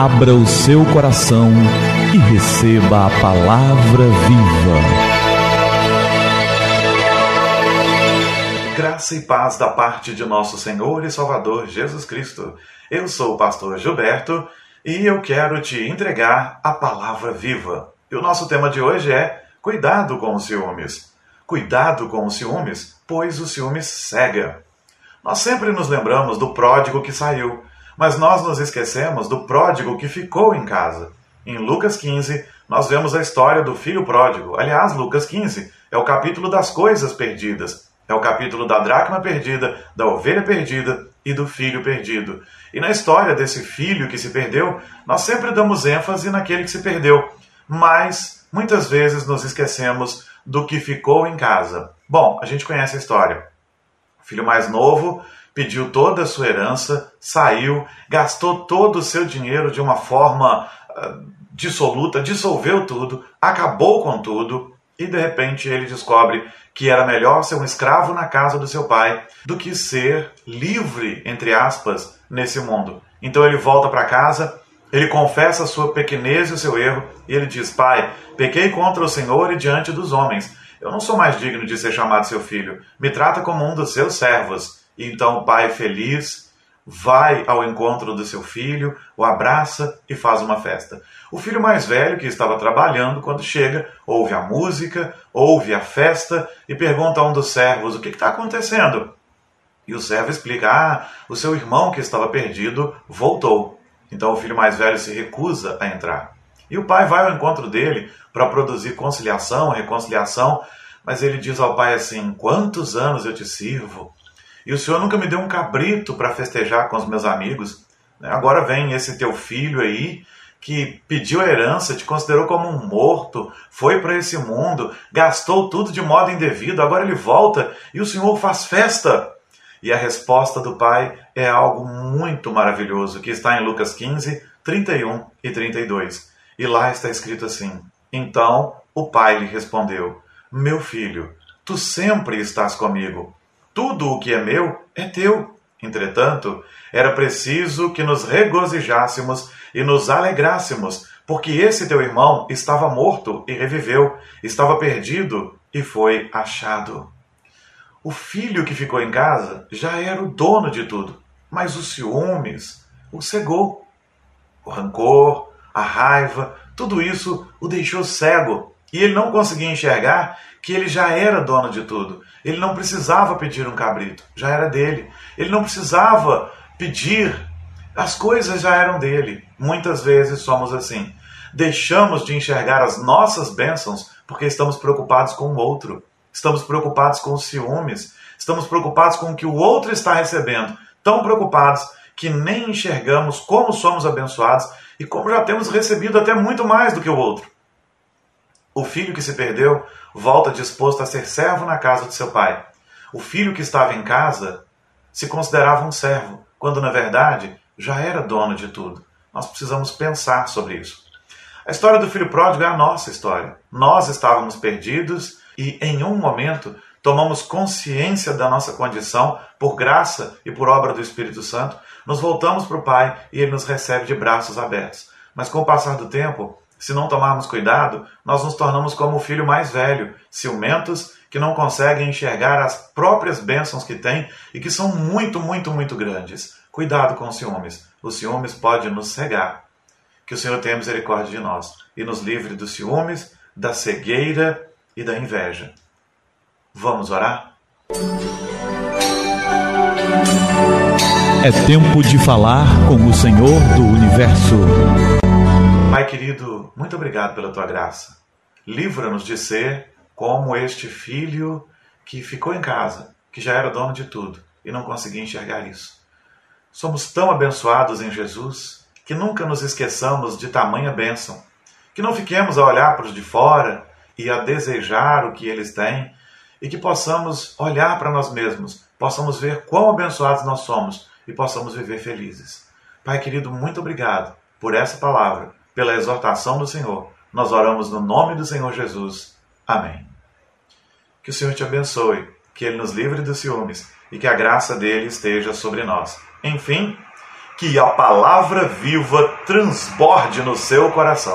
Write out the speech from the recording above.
Abra o seu coração e receba a palavra viva. Graça e paz da parte de nosso Senhor e Salvador Jesus Cristo. Eu sou o pastor Gilberto e eu quero te entregar a palavra viva. E o nosso tema de hoje é Cuidado com os ciúmes. Cuidado com os ciúmes, pois o ciúmes cega. Nós sempre nos lembramos do pródigo que saiu, mas nós nos esquecemos do pródigo que ficou em casa. Em Lucas 15, nós vemos a história do filho pródigo. Aliás, Lucas 15 é o capítulo das coisas perdidas. É o capítulo da dracma perdida, da ovelha perdida e do filho perdido. E na história desse filho que se perdeu, nós sempre damos ênfase naquele que se perdeu, mas muitas vezes nos esquecemos do que ficou em casa. Bom, a gente conhece a história. Filho mais novo pediu toda a sua herança, saiu, gastou todo o seu dinheiro de uma forma uh, dissoluta, dissolveu tudo, acabou com tudo e de repente ele descobre que era melhor ser um escravo na casa do seu pai do que ser livre, entre aspas, nesse mundo. Então ele volta para casa, ele confessa a sua pequenez e o seu erro e ele diz: Pai, pequei contra o Senhor e diante dos homens. Eu não sou mais digno de ser chamado seu filho. Me trata como um dos seus servos. E então o pai feliz vai ao encontro do seu filho, o abraça e faz uma festa. O filho mais velho, que estava trabalhando, quando chega, ouve a música, ouve a festa e pergunta a um dos servos o que está acontecendo. E o servo explica: Ah, o seu irmão que estava perdido voltou. Então o filho mais velho se recusa a entrar. E o pai vai ao encontro dele para produzir conciliação, reconciliação, mas ele diz ao pai assim: Quantos anos eu te sirvo? E o Senhor nunca me deu um cabrito para festejar com os meus amigos. Né? Agora vem esse teu filho aí que pediu a herança, te considerou como um morto, foi para esse mundo, gastou tudo de modo indevido, agora ele volta e o Senhor faz festa. E a resposta do pai é algo muito maravilhoso, que está em Lucas 15, 31 e 32. E lá está escrito assim: Então o pai lhe respondeu: Meu filho, tu sempre estás comigo tudo o que é meu é teu. Entretanto, era preciso que nos regozijássemos e nos alegrássemos, porque esse teu irmão estava morto e reviveu, estava perdido e foi achado. O filho que ficou em casa já era o dono de tudo, mas os ciúmes o cegou. O rancor, a raiva, tudo isso o deixou cego e ele não conseguia enxergar que ele já era dono de tudo. Ele não precisava pedir um cabrito, já era dele. Ele não precisava pedir, as coisas já eram dele. Muitas vezes somos assim. Deixamos de enxergar as nossas bênçãos porque estamos preocupados com o outro. Estamos preocupados com os ciúmes. Estamos preocupados com o que o outro está recebendo. Tão preocupados que nem enxergamos como somos abençoados e como já temos recebido até muito mais do que o outro. O filho que se perdeu volta disposto a ser servo na casa de seu pai. O filho que estava em casa se considerava um servo, quando na verdade já era dono de tudo. Nós precisamos pensar sobre isso. A história do filho pródigo é a nossa história. Nós estávamos perdidos e, em um momento, tomamos consciência da nossa condição por graça e por obra do Espírito Santo, nos voltamos para o Pai e Ele nos recebe de braços abertos. Mas com o passar do tempo, se não tomarmos cuidado, nós nos tornamos como o filho mais velho, ciumentos, que não conseguem enxergar as próprias bênçãos que têm e que são muito, muito, muito grandes. Cuidado com os ciúmes. Os ciúmes podem nos cegar. Que o Senhor tenha misericórdia de nós e nos livre dos ciúmes, da cegueira e da inveja. Vamos orar? É tempo de falar com o Senhor do universo. Pai querido, muito obrigado pela tua graça. Livra-nos de ser como este filho que ficou em casa, que já era dono de tudo e não conseguia enxergar isso. Somos tão abençoados em Jesus que nunca nos esqueçamos de tamanha bênção, que não fiquemos a olhar para os de fora e a desejar o que eles têm e que possamos olhar para nós mesmos, possamos ver quão abençoados nós somos e possamos viver felizes. Pai querido, muito obrigado por essa palavra pela exortação do Senhor. Nós oramos no nome do Senhor Jesus. Amém. Que o Senhor te abençoe, que Ele nos livre dos ciúmes e que a graça dele esteja sobre nós. Enfim, que a palavra viva transborde no seu coração.